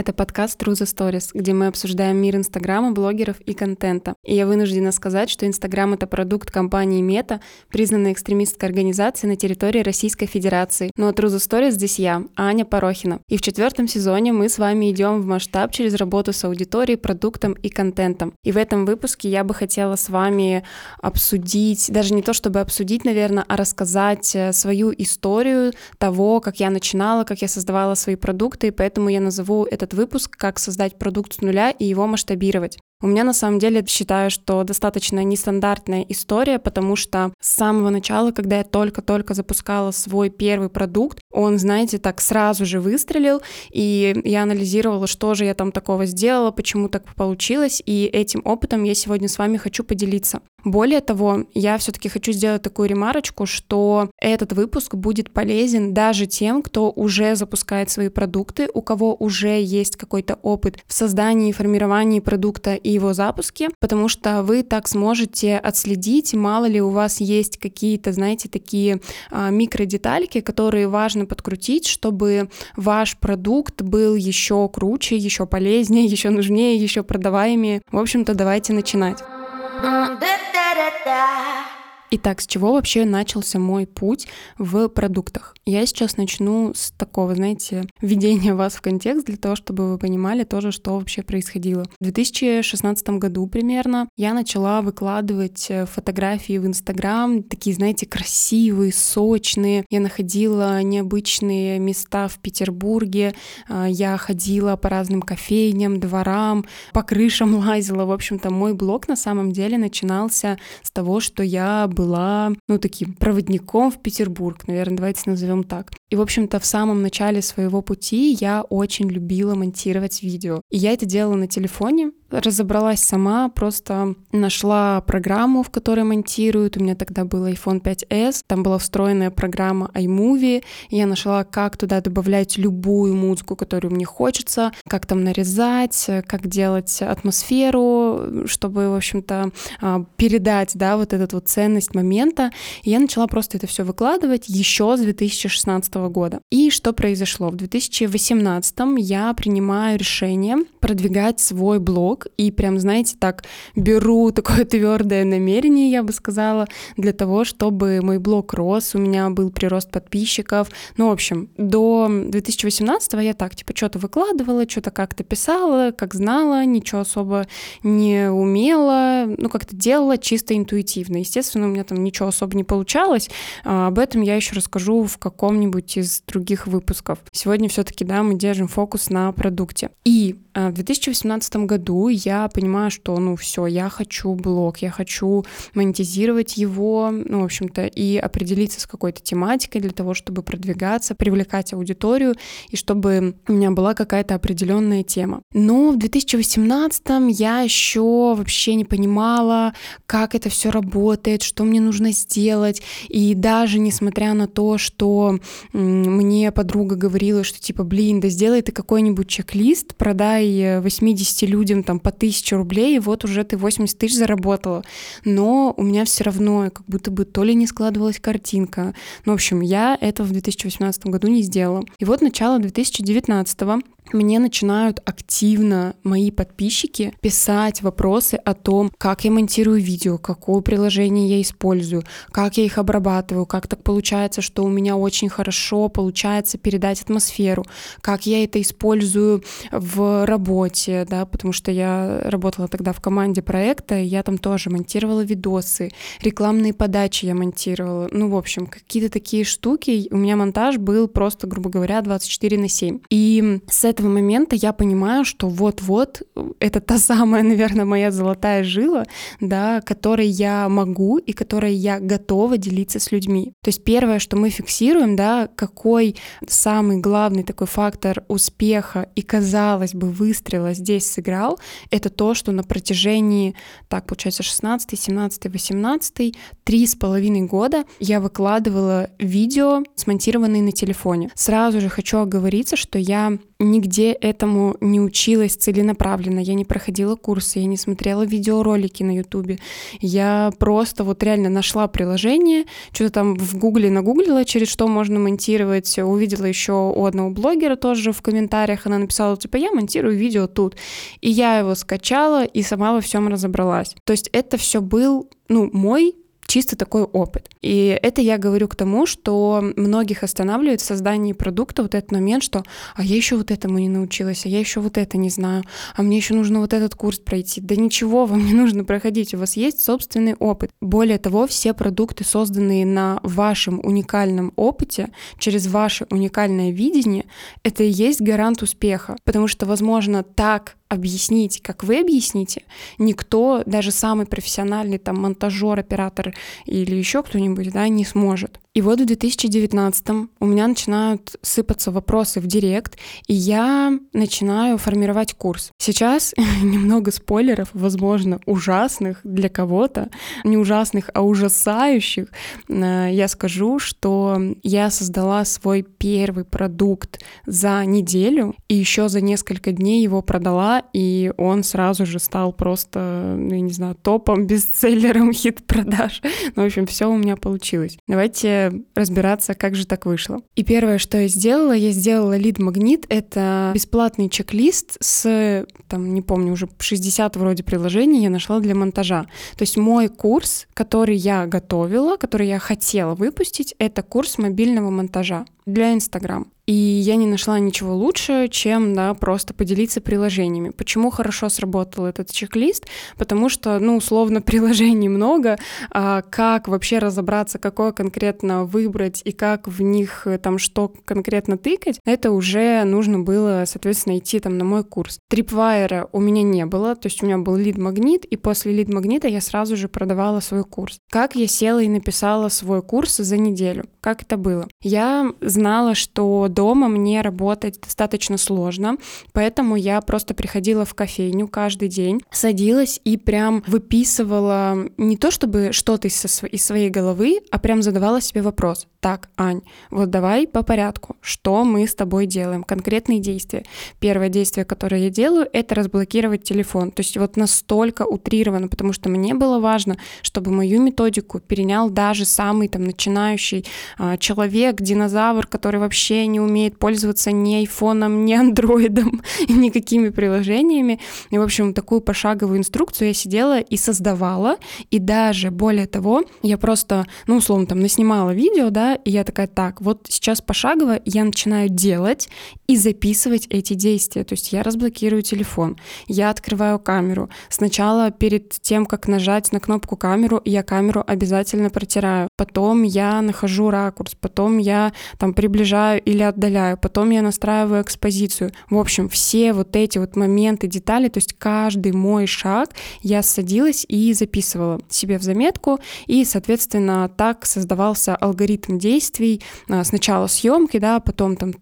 Это подкаст True the Stories, где мы обсуждаем мир Инстаграма, блогеров и контента. И я вынуждена сказать, что Инстаграм — это продукт компании Мета, признанной экстремистской организацией на территории Российской Федерации. Но True the Stories здесь я, Аня Порохина. И в четвертом сезоне мы с вами идем в масштаб через работу с аудиторией, продуктом и контентом. И в этом выпуске я бы хотела с вами обсудить, даже не то чтобы обсудить, наверное, а рассказать э, свою историю того, как я начинала, как я создавала свои продукты, и поэтому я назову этот выпуск «Как создать продукт с нуля и его масштабировать». У меня на самом деле считаю, что достаточно нестандартная история, потому что с самого начала, когда я только-только запускала свой первый продукт, он, знаете, так сразу же выстрелил, и я анализировала, что же я там такого сделала, почему так получилось, и этим опытом я сегодня с вами хочу поделиться. Более того, я все-таки хочу сделать такую ремарочку, что этот выпуск будет полезен даже тем, кто уже запускает свои продукты, у кого уже есть какой-то опыт в создании и формировании продукта его запуске, потому что вы так сможете отследить, мало ли у вас есть какие-то, знаете, такие а, микродетальки, которые важно подкрутить, чтобы ваш продукт был еще круче, еще полезнее, еще нужнее, еще продаваемее. В общем-то, давайте начинать. Итак, с чего вообще начался мой путь в продуктах? Я сейчас начну с такого, знаете, введения вас в контекст для того, чтобы вы понимали тоже, что вообще происходило. В 2016 году примерно я начала выкладывать э, фотографии в Инстаграм, такие, знаете, красивые, сочные. Я находила необычные места в Петербурге, а, я ходила по разным кофейням, дворам, по крышам лазила. В общем-то, мой блог на самом деле начинался с того, что я была, ну, таким проводником в Петербург, наверное, давайте назовем так. И, в общем-то, в самом начале своего пути я очень любила монтировать видео. И я это делала на телефоне, разобралась сама, просто нашла программу, в которой монтируют. У меня тогда был iPhone 5s, там была встроенная программа iMovie, я нашла, как туда добавлять любую музыку, которую мне хочется, как там нарезать, как делать атмосферу, чтобы, в общем-то, а, передать, да, вот эту вот ценность момента. И я начала просто это все выкладывать еще с 2016 года. И что произошло? В 2018 я принимаю решение продвигать свой блог и прям, знаете, так беру такое твердое намерение, я бы сказала, для того, чтобы мой блог рос, у меня был прирост подписчиков. Ну, в общем, до 2018 я так, типа, что-то выкладывала, что-то как-то писала, как знала, ничего особо не умела, ну, как-то делала чисто интуитивно. Естественно, у меня там ничего особо не получалось. А, об этом я еще расскажу в каком-нибудь из других выпусков. Сегодня все-таки, да, мы держим фокус на продукте. И а, в 2018 году я понимаю, что, ну, все, я хочу блог, я хочу монетизировать его, ну, в общем-то, и определиться с какой-то тематикой для того, чтобы продвигаться, привлекать аудиторию, и чтобы у меня была какая-то определенная тема. Но в 2018 я еще вообще не понимала, как это все работает, что мне нужно сделать, и даже несмотря на то, что мне подруга говорила, что типа, блин, да сделай ты какой-нибудь чек-лист, продай 80 людям там по по 1000 рублей, и вот уже ты 80 тысяч заработала. Но у меня все равно как будто бы то ли не складывалась картинка. Ну, в общем, я этого в 2018 году не сделала. И вот начало 2019 мне начинают активно мои подписчики писать вопросы о том, как я монтирую видео, какое приложение я использую, как я их обрабатываю, как так получается, что у меня очень хорошо получается передать атмосферу, как я это использую в работе, да, потому что я работала тогда в команде проекта, и я там тоже монтировала видосы, рекламные подачи я монтировала, ну, в общем, какие-то такие штуки. У меня монтаж был просто, грубо говоря, 24 на 7. И с этого этого момента я понимаю, что вот-вот это та самая, наверное, моя золотая жила, да, которой я могу и которой я готова делиться с людьми. То есть первое, что мы фиксируем, да, какой самый главный такой фактор успеха и, казалось бы, выстрела здесь сыграл, это то, что на протяжении, так, получается, 16, 17, 18, три с половиной года я выкладывала видео, смонтированные на телефоне. Сразу же хочу оговориться, что я нигде нигде этому не училась целенаправленно, я не проходила курсы, я не смотрела видеоролики на ютубе, я просто вот реально нашла приложение, что-то там в гугле нагуглила, через что можно монтировать, увидела еще у одного блогера тоже в комментариях, она написала, типа, я монтирую видео тут, и я его скачала и сама во всем разобралась. То есть это все был ну, мой чисто такой опыт. И это я говорю к тому, что многих останавливает в создании продукта вот этот момент, что а я еще вот этому не научилась, а я еще вот это не знаю, а мне еще нужно вот этот курс пройти. Да ничего вам не нужно проходить, у вас есть собственный опыт. Более того, все продукты, созданные на вашем уникальном опыте, через ваше уникальное видение, это и есть гарант успеха. Потому что, возможно, так объяснить, как вы объясните, никто, даже самый профессиональный там монтажер, оператор или еще кто-нибудь, да, не сможет. И вот в 2019 у меня начинают сыпаться вопросы в директ, и я начинаю формировать курс. Сейчас немного спойлеров, возможно, ужасных для кого-то, не ужасных, а ужасающих. Э, я скажу, что я создала свой первый продукт за неделю, и еще за несколько дней его продала, и он сразу же стал просто, ну, я не знаю, топом, бестселлером хит-продаж. Ну, в общем, все у меня получилось. Давайте разбираться, как же так вышло. И первое, что я сделала, я сделала лид-магнит. Это бесплатный чек-лист с, там, не помню, уже 60 вроде приложений я нашла для монтажа. То есть мой курс, который я готовила, который я хотела выпустить, это курс мобильного монтажа для Инстаграм. И я не нашла ничего лучше, чем да, просто поделиться приложениями. Почему хорошо сработал этот чек-лист? Потому что, ну, условно, приложений много, а как вообще разобраться, какое конкретно выбрать и как в них э, там что конкретно тыкать, это уже нужно было, соответственно, идти там на мой курс. Tripwire у меня не было, то есть у меня был лид-магнит, и после лид-магнита я сразу же продавала свой курс. Как я села и написала свой курс за неделю? Как это было? Я знала, что дома мне работать достаточно сложно, поэтому я просто приходила в кофейню каждый день, садилась и прям выписывала не то чтобы что-то из, из своей головы, а прям задавала себе вопрос. Так, Ань, вот давай по порядку. Что мы с тобой делаем? Конкретные действия. Первое действие, которое я делаю, это разблокировать телефон. То есть вот настолько утрировано, потому что мне было важно, чтобы мою методику перенял даже самый там начинающий э, человек, динозавр, который вообще не умеет пользоваться ни айфоном, ни андроидом, никакими приложениями. И, в общем, такую пошаговую инструкцию я сидела и создавала. И даже более того, я просто, ну, условно, там, наснимала видео, да, и я такая, так, вот сейчас пошагово я начинаю делать и записывать эти действия. То есть я разблокирую телефон, я открываю камеру. Сначала перед тем, как нажать на кнопку камеру, я камеру обязательно протираю. Потом я нахожу ракурс, потом я там приближаю или отдаляю, потом я настраиваю экспозицию. В общем, все вот эти вот моменты, детали, то есть каждый мой шаг я садилась и записывала себе в заметку, и, соответственно, так создавался алгоритм действий. А, сначала съемки, да, потом там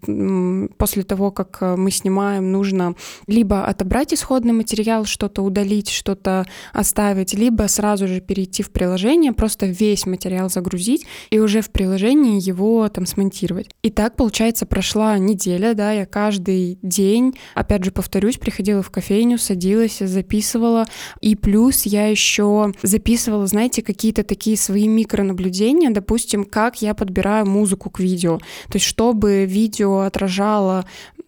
после того, как э, мы снимаем, нужно либо отобрать исходный материал, что-то удалить, что-то оставить, либо сразу же перейти в приложение, просто весь материал загрузить и уже в приложении его там смонтировать. И так, получается, прошла неделя, да, я каждый день, опять же, повторюсь, приходила в кофейню, садилась, записывала, и плюс я еще записывала, знаете, какие-то такие свои микронаблюдения, допустим, как я под подбираю музыку к видео. То есть, чтобы видео отражало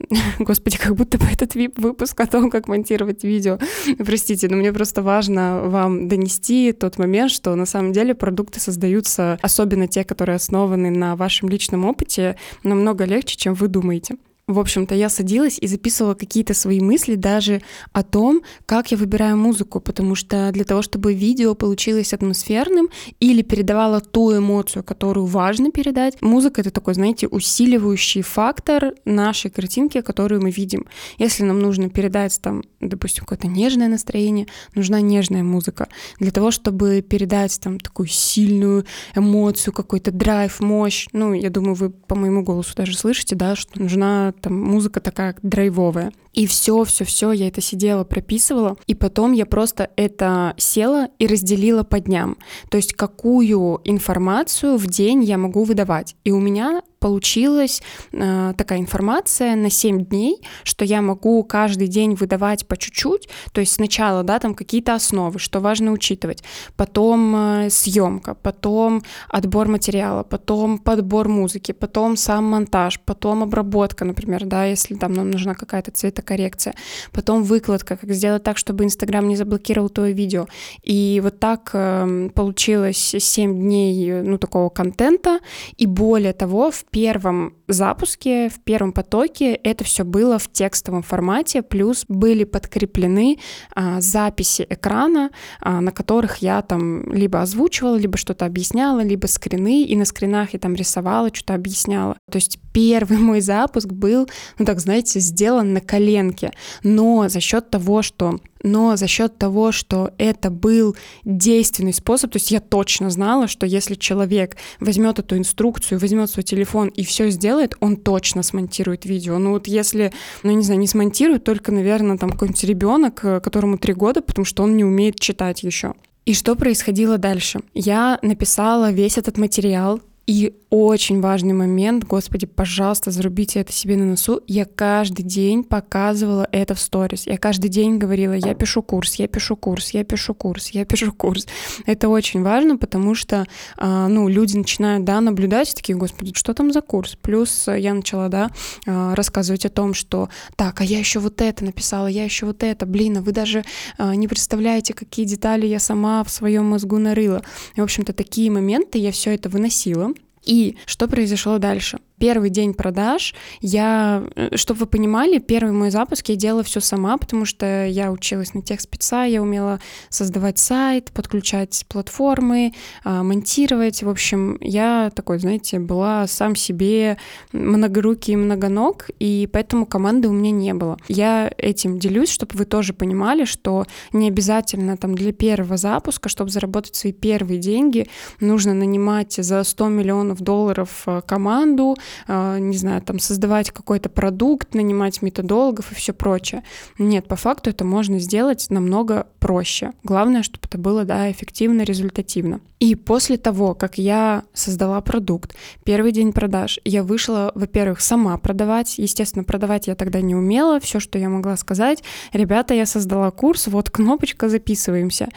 Господи, как будто бы этот вип-выпуск о том, как монтировать видео. Простите, но мне просто важно вам донести тот момент, что на самом деле продукты создаются, особенно те, которые основаны на вашем личном опыте, намного легче, чем вы думаете в общем-то, я садилась и записывала какие-то свои мысли даже о том, как я выбираю музыку, потому что для того, чтобы видео получилось атмосферным или передавало ту эмоцию, которую важно передать, музыка — это такой, знаете, усиливающий фактор нашей картинки, которую мы видим. Если нам нужно передать там, допустим, какое-то нежное настроение, нужна нежная музыка. Для того, чтобы передать там такую сильную эмоцию, какой-то драйв, мощь, ну, я думаю, вы по моему голосу даже слышите, да, что нужна там музыка такая драйвовая. И все, все, все, я это сидела, прописывала, и потом я просто это села и разделила по дням. То есть какую информацию в день я могу выдавать. И у меня получилась э, такая информация на 7 дней, что я могу каждый день выдавать по чуть-чуть, то есть сначала, да, там какие-то основы, что важно учитывать, потом э, съемка, потом отбор материала, потом подбор музыки, потом сам монтаж, потом обработка, например, да, если там нам нужна какая-то цветокоррекция, потом выкладка, как сделать так, чтобы Инстаграм не заблокировал твое видео. И вот так э, получилось 7 дней, ну, такого контента, и более того, в первом запуске, в первом потоке это все было в текстовом формате, плюс были подкреплены а, записи экрана, а, на которых я там либо озвучивала, либо что-то объясняла, либо скрины, и на скринах я там рисовала, что-то объясняла. То есть первый мой запуск был, ну так знаете, сделан на коленке, но за счет того, что но за счет того, что это был действенный способ, то есть я точно знала, что если человек возьмет эту инструкцию, возьмет свой телефон и все сделает, он точно смонтирует видео. Ну вот если, ну не знаю, не смонтирует, только, наверное, там какой-нибудь ребенок, э, которому три года, потому что он не умеет читать еще. И что происходило дальше? Я написала весь этот материал, и очень важный момент, господи, пожалуйста, зарубите это себе на носу. Я каждый день показывала это в сторис. Я каждый день говорила, я пишу курс, я пишу курс, я пишу курс, я пишу курс. Это очень важно, потому что, а, ну, люди начинают, да, наблюдать, такие, господи, что там за курс? Плюс я начала, да, а, рассказывать о том, что, так, а я еще вот это написала, я еще вот это, блин, а вы даже а, не представляете, какие детали я сама в своем мозгу нарыла. И, в общем-то, такие моменты я все это выносила. И что произошло дальше? Первый день продаж я, э, чтобы вы понимали, первый мой запуск я делала все сама, потому что я училась на тех спеца, я умела создавать сайт, подключать платформы, а, монтировать. В общем, я такой, знаете, была сам себе многорукий и многоног, и поэтому команды у меня не было. Я этим делюсь, чтобы вы тоже понимали, что не обязательно там для первого запуска, чтобы заработать свои первые деньги, нужно нанимать за 100 миллионов долларов э, команду, не знаю, там создавать какой-то продукт, нанимать методологов и все прочее. Нет, по факту это можно сделать намного проще. Главное, чтобы это было, да, эффективно, результативно. И после того, как я создала продукт, первый день продаж, я вышла, во-первых, сама продавать. Естественно, продавать я тогда не умела. Все, что я могла сказать, ребята, я создала курс, вот кнопочка, записываемся.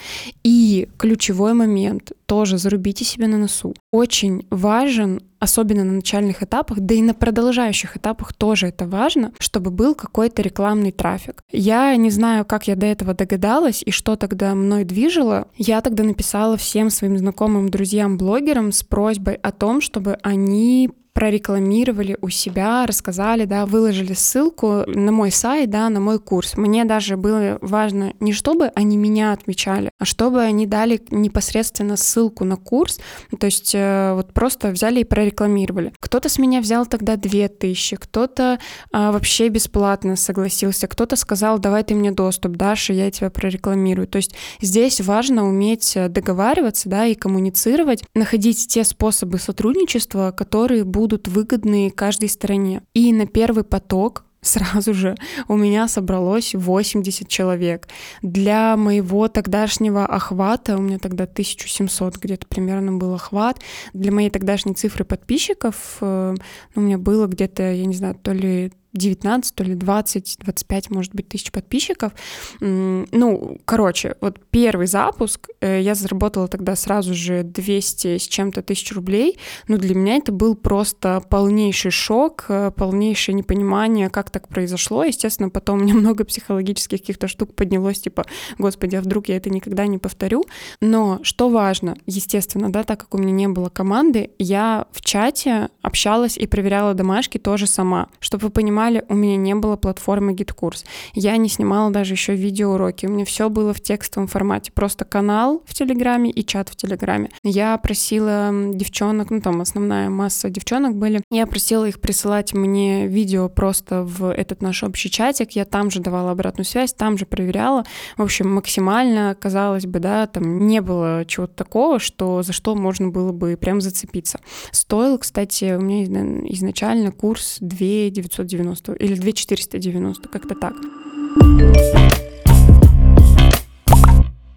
И ключевой момент, тоже зарубите себе на носу. Очень важен особенно на начальных этапах, да и на продолжающих этапах тоже это важно, чтобы был какой-то рекламный трафик. Я не знаю, как я до этого догадалась и что тогда мной движило. Я тогда написала всем своим знакомым друзьям-блогерам с просьбой о том, чтобы они прорекламировали у себя, рассказали, да, выложили ссылку на мой сайт, да, на мой курс. Мне даже было важно не чтобы они меня отмечали, а чтобы они дали непосредственно ссылку на курс, то есть э, вот просто взяли и прорекламировали. Кто-то с меня взял тогда 2000, кто-то а, вообще бесплатно согласился, кто-то сказал, давай ты мне доступ дашь, и я тебя прорекламирую. То есть здесь важно уметь договариваться, да, и коммуницировать, находить те способы сотрудничества, которые будут будут выгодны каждой стороне. И на первый поток сразу же у меня собралось 80 человек. Для моего тогдашнего охвата, у меня тогда 1700 где-то примерно был охват, для моей тогдашней цифры подписчиков э, ну, у меня было где-то, я не знаю, то ли 19, то ли 20, 25, может быть, тысяч подписчиков. Ну, короче, вот первый запуск, э, я заработала тогда сразу же 200 с чем-то тысяч рублей, но для меня это был просто полнейший шок, э, полнейшее непонимание, как так произошло. Естественно, потом у меня много психологических каких-то штук поднялось, типа, господи, а вдруг я это никогда не повторю. Но что важно, естественно, да, так как у меня не было команды, я в чате общалась и проверяла домашки тоже сама, чтобы вы понимали, понимали, у меня не было платформы GitKurs. Я не снимала даже еще видеоуроки. У меня все было в текстовом формате. Просто канал в Телеграме и чат в Телеграме. Я просила девчонок, ну там основная масса девчонок были, я просила их присылать мне видео просто в этот наш общий чатик. Я там же давала обратную связь, там же проверяла. В общем, максимально, казалось бы, да, там не было чего-то такого, что за что можно было бы прям зацепиться. Стоил, кстати, у меня изначально курс 2 990 390 или 2490, как-то так.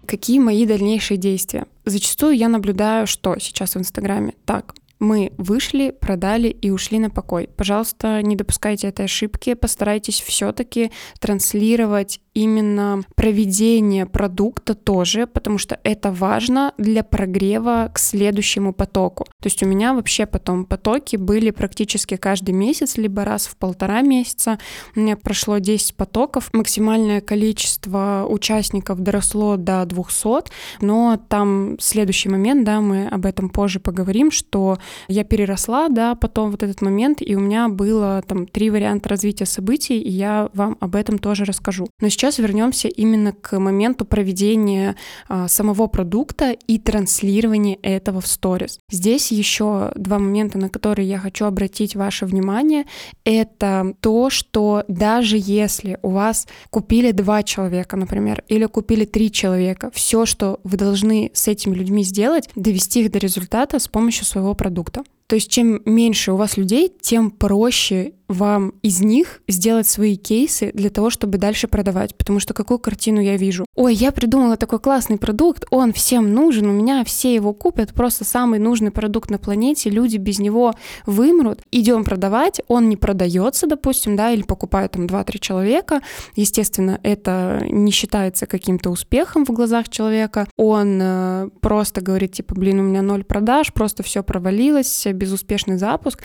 Какие мои дальнейшие действия? Зачастую я наблюдаю, что сейчас в Инстаграме. Так, мы вышли, продали и ушли на покой. Пожалуйста, не допускайте этой ошибки, постарайтесь все-таки транслировать именно проведение продукта тоже, потому что это важно для прогрева к следующему потоку. То есть у меня вообще потом потоки были практически каждый месяц, либо раз в полтора месяца. У меня прошло 10 потоков, максимальное количество участников доросло до 200, но там следующий момент, да, мы об этом позже поговорим, что я переросла, да, потом вот этот момент, и у меня было там три варианта развития событий, и я вам об этом тоже расскажу. Но сейчас сейчас вернемся именно к моменту проведения а, самого продукта и транслирования этого в сторис. Здесь еще два момента, на которые я хочу обратить ваше внимание. Это то, что даже если у вас купили два человека, например, или купили три человека, все, что вы должны с этими людьми сделать, довести их до результата с помощью своего продукта. То есть чем меньше у вас людей, тем проще вам из них сделать свои кейсы для того, чтобы дальше продавать. Потому что какую картину я вижу? Ой, я придумала такой классный продукт, он всем нужен, у меня все его купят, просто самый нужный продукт на планете, люди без него вымрут. Идем продавать, он не продается, допустим, да, или покупают там 2-3 человека. Естественно, это не считается каким-то успехом в глазах человека. Он э, просто говорит, типа, блин, у меня ноль продаж, просто все провалилось, безуспешный запуск,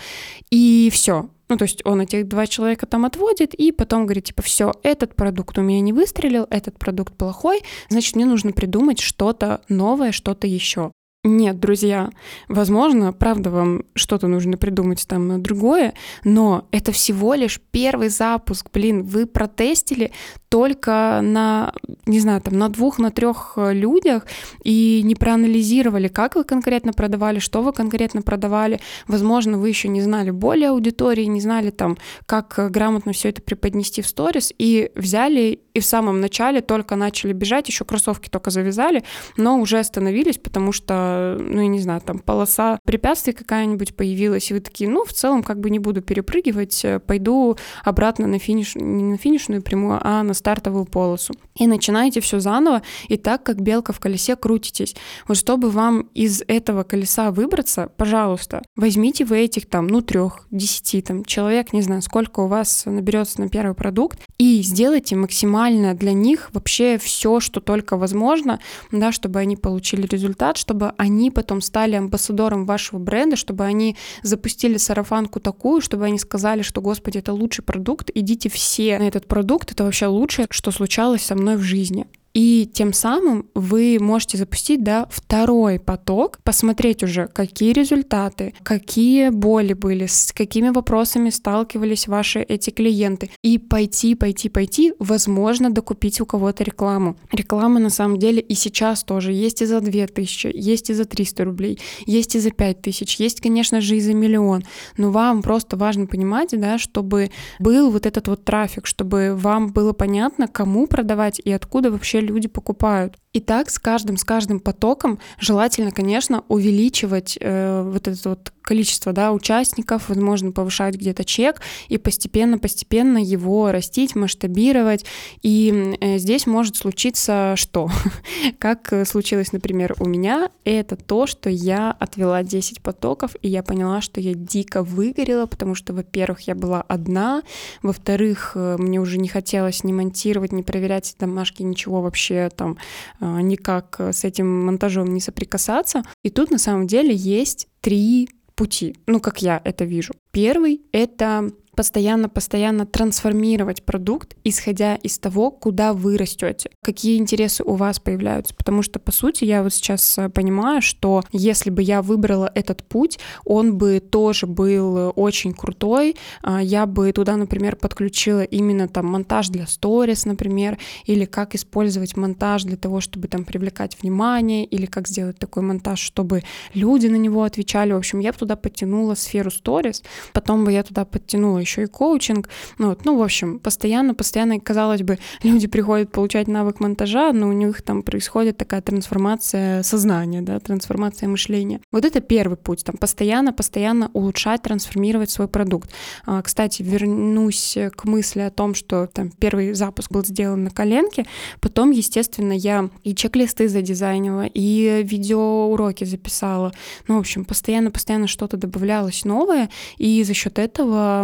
и все ну, то есть он этих два человека там отводит, и потом говорит, типа, все, этот продукт у меня не выстрелил, этот продукт плохой, значит, мне нужно придумать что-то новое, что-то еще. Нет, друзья, возможно, правда, вам что-то нужно придумать там другое, но это всего лишь первый запуск. Блин, вы протестили только на, не знаю, там на двух, на трех людях и не проанализировали, как вы конкретно продавали, что вы конкретно продавали. Возможно, вы еще не знали более аудитории, не знали там, как грамотно все это преподнести в сторис, и взяли и в самом начале только начали бежать, еще кроссовки только завязали, но уже остановились, потому что ну, я не знаю, там полоса препятствий какая-нибудь появилась, и вы такие, ну, в целом, как бы не буду перепрыгивать, э, пойду обратно на финиш, не на финишную прямую, а на стартовую полосу. И начинаете все заново, и так, как белка в колесе, крутитесь. Вот чтобы вам из этого колеса выбраться, пожалуйста, возьмите вы этих там, ну, трех, десяти там человек, не знаю, сколько у вас наберется на первый продукт, и сделайте максимально для них вообще все, что только возможно, да, чтобы они получили результат, чтобы они потом стали амбассадором вашего бренда, чтобы они запустили сарафанку такую, чтобы они сказали, что, господи, это лучший продукт, идите все на этот продукт, это вообще лучшее, что случалось со мной в жизни. И тем самым вы можете запустить да, второй поток, посмотреть уже, какие результаты, какие боли были, с какими вопросами сталкивались ваши эти клиенты. И пойти, пойти, пойти, возможно, докупить у кого-то рекламу. Реклама на самом деле и сейчас тоже есть и за 2000, есть и за 300 рублей, есть и за 5000, есть, конечно же, и за миллион. Но вам просто важно понимать, да, чтобы был вот этот вот трафик, чтобы вам было понятно, кому продавать и откуда вообще люди покупают. И так с каждым, с каждым потоком желательно, конечно, увеличивать э, вот это вот количество да, участников, возможно, повышать где-то чек и постепенно-постепенно его растить, масштабировать. И э, здесь может случиться что? как случилось, например, у меня, это то, что я отвела 10 потоков, и я поняла, что я дико выгорела, потому что, во-первых, я была одна, во-вторых, э, мне уже не хотелось ни монтировать, ни проверять домашки, ничего вообще там никак с этим монтажом не соприкасаться. И тут на самом деле есть три пути, ну, как я это вижу. Первый — это постоянно-постоянно трансформировать продукт, исходя из того, куда вы растете, какие интересы у вас появляются. Потому что, по сути, я вот сейчас э, понимаю, что если бы я выбрала этот путь, он бы тоже был очень крутой. А, я бы туда, например, подключила именно там монтаж для сторис, например, или как использовать монтаж для того, чтобы там привлекать внимание, или как сделать такой монтаж, чтобы люди на него отвечали. В общем, я бы туда подтянула сферу сторис, потом бы я туда подтянула еще и коучинг. Ну, вот, ну, в общем, постоянно, постоянно, казалось бы, люди приходят получать навык монтажа, но у них там происходит такая трансформация сознания, да, трансформация мышления. Вот это первый путь, там, постоянно, постоянно улучшать, трансформировать свой продукт. А, кстати, вернусь к мысли о том, что там первый запуск был сделан на коленке, потом, естественно, я и чек-листы задизайнила, и видеоуроки записала. Ну, в общем, постоянно-постоянно что-то добавлялось новое, и за счет этого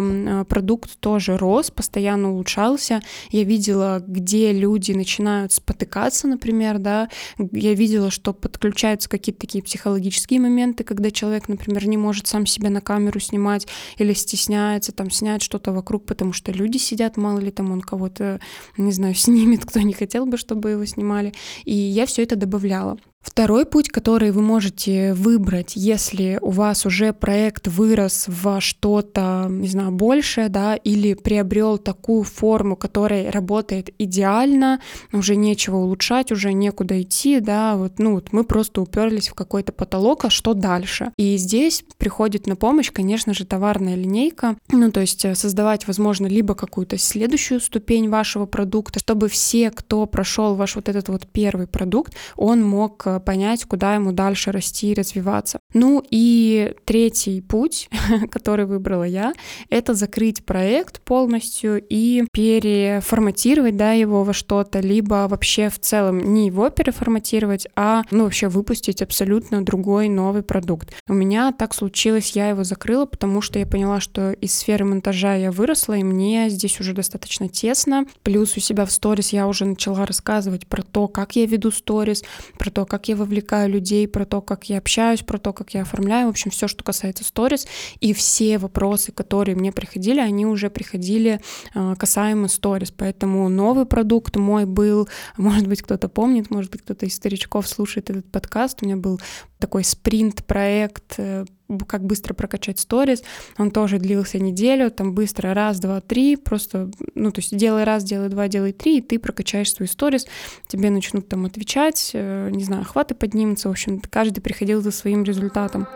продукт тоже рос, постоянно улучшался. Я видела, где люди начинают спотыкаться, например, да, я видела, что подключаются какие-то такие психологические моменты, когда человек, например, не может сам себя на камеру снимать или стесняется там снять что-то вокруг, потому что люди сидят, мало ли там он кого-то, не знаю, снимет, кто не хотел бы, чтобы его снимали. И я все это добавляла. Второй путь, который вы можете выбрать, если у вас уже проект вырос во что-то, не знаю, большее, да, или приобрел такую форму, которая работает идеально, уже нечего улучшать, уже некуда идти, да, вот, ну, вот мы просто уперлись в какой-то потолок, а что дальше? И здесь приходит на помощь, конечно же, товарная линейка, ну, то есть э, создавать, возможно, либо какую-то следующую ступень вашего продукта, чтобы все, кто прошел ваш вот этот вот первый продукт, он мог Э, понять, куда ему дальше расти и развиваться. Ну и третий путь, который выбрала я, это закрыть проект полностью и переформатировать да, его во что-то, либо вообще в целом не его переформатировать, а ну, вообще выпустить абсолютно другой новый продукт. У меня так случилось, я его закрыла, потому что я поняла, что из сферы монтажа я выросла, и мне здесь уже достаточно тесно. Плюс у себя в сторис я уже начала рассказывать про то, как я веду сторис, про то, как я вовлекаю людей, про то, как я общаюсь, про то, как я оформляю, в общем, все, что касается сторис. И все вопросы, которые мне приходили, они уже приходили э, касаемо сторис. Поэтому новый продукт мой был, может быть, кто-то помнит, может быть, кто-то из старичков слушает этот подкаст. У меня был такой спринт-проект э, как быстро прокачать сторис. Он тоже длился неделю, там быстро раз, два, три, просто, ну, то есть делай раз, делай два, делай три, и ты прокачаешь свой сторис, тебе начнут там отвечать, э, не знаю, охваты поднимутся, в общем, каждый приходил за своим результатом.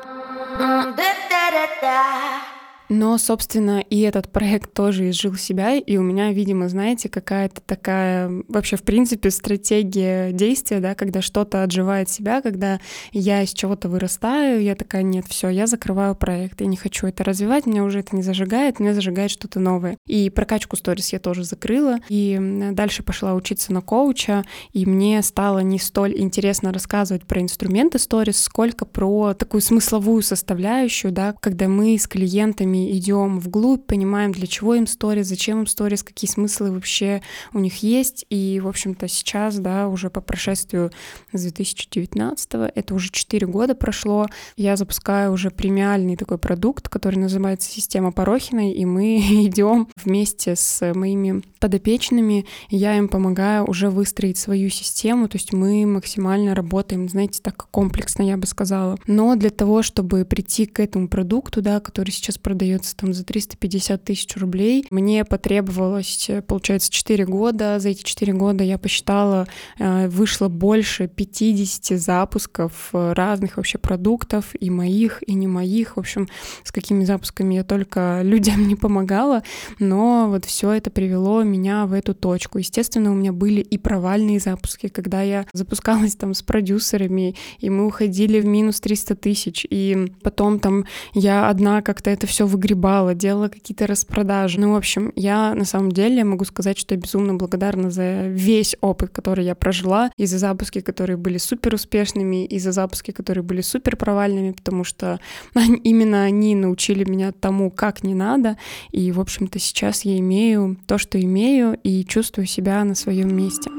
Но, собственно, и этот проект тоже изжил себя, и у меня, видимо, знаете, какая-то такая вообще, в принципе, стратегия действия, да, когда что-то отживает себя, когда я из чего-то вырастаю, я такая, нет, все, я закрываю проект, я не хочу это развивать, меня уже это не зажигает, меня зажигает что-то новое. И прокачку сторис я тоже закрыла, и дальше пошла учиться на коуча, и мне стало не столь интересно рассказывать про инструменты сторис, сколько про такую смысловую составляющую, да, когда мы с клиентами идем вглубь, понимаем, для чего им сторис, зачем им сторис, какие смыслы вообще у них есть. И, в общем-то, сейчас, да, уже по прошествию с 2019, это уже 4 года прошло, я запускаю уже премиальный такой продукт, который называется «Система Порохиной», и мы идем вместе с моими подопечными, я им помогаю уже выстроить свою систему, то есть мы максимально работаем, знаете, так комплексно, я бы сказала. Но для того, чтобы прийти к этому продукту, да, который сейчас продается продается там за 350 тысяч рублей. Мне потребовалось, получается, 4 года. За эти 4 года я посчитала, э, вышло больше 50 запусков разных вообще продуктов, и моих, и не моих. В общем, с какими запусками я только людям не помогала, но вот все это привело меня в эту точку. Естественно, у меня были и провальные запуски, когда я запускалась там с продюсерами, и мы уходили в минус 300 тысяч, и потом там я одна как-то это все выгребала делала какие-то распродажи. Ну, в общем, я на самом деле могу сказать, что я безумно благодарна за весь опыт, который я прожила, и за запуски, которые были супер успешными, и за запуски, которые были супер провальными, потому что именно они научили меня тому, как не надо. И, в общем-то, сейчас я имею то, что имею, и чувствую себя на своем месте.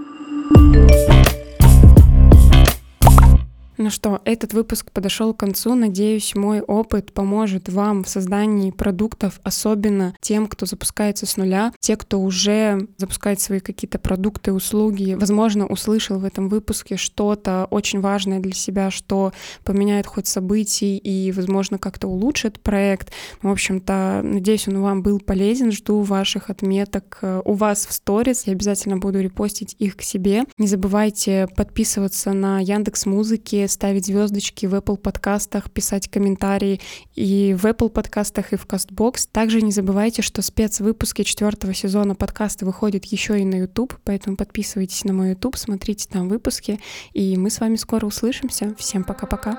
Ну что, этот выпуск подошел к концу. Надеюсь, мой опыт поможет вам в создании продуктов, особенно тем, кто запускается с нуля, те, кто уже запускает свои какие-то продукты, услуги, возможно, услышал в этом выпуске что-то очень важное для себя, что поменяет хоть событий и, возможно, как-то улучшит проект. В общем-то, надеюсь, он вам был полезен. Жду ваших отметок э, у вас в сторис. Я обязательно буду репостить их к себе. Не забывайте подписываться на Яндекс Музыки, ставить звездочки в Apple подкастах, писать комментарии и в Apple подкастах, и в Castbox. Также не забывайте, что спецвыпуски четвертого сезона подкаста выходят еще и на YouTube, поэтому подписывайтесь на мой YouTube, смотрите там выпуски, и мы с вами скоро услышимся. Всем пока-пока.